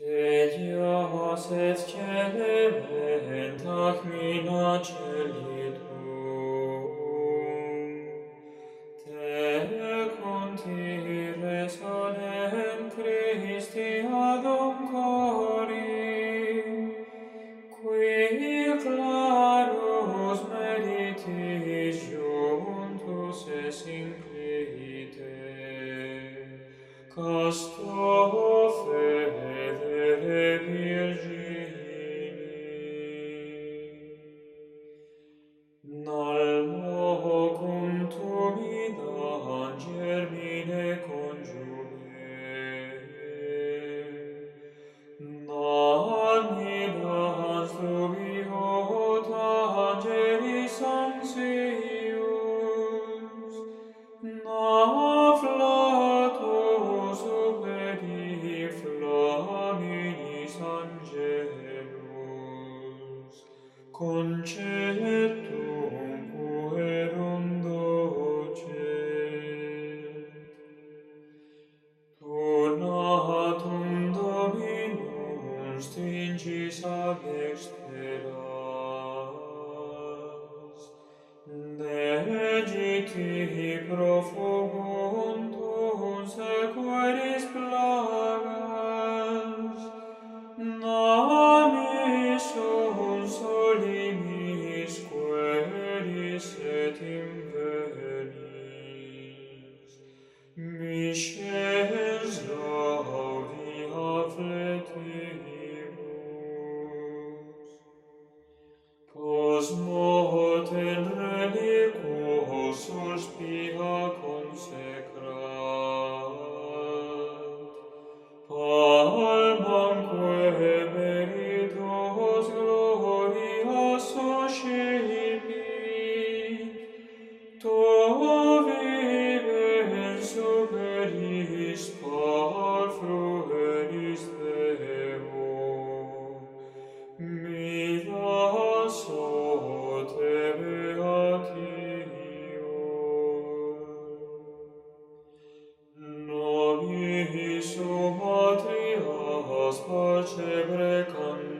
Deus et celebent ac mina celitum, te contire solem Christi ad cori, qui clarus meritis juntus es inclite, castor Nal moho cum tu vida germine conjuge. Nal midas tu vihota geris ansius. Na flatus upledi flaminis angelus. Conce mihi profundus sequeris plagas, namis un solimis queris et invenis, misces laudi affletimus. Cosmo ten Patrias pace precant.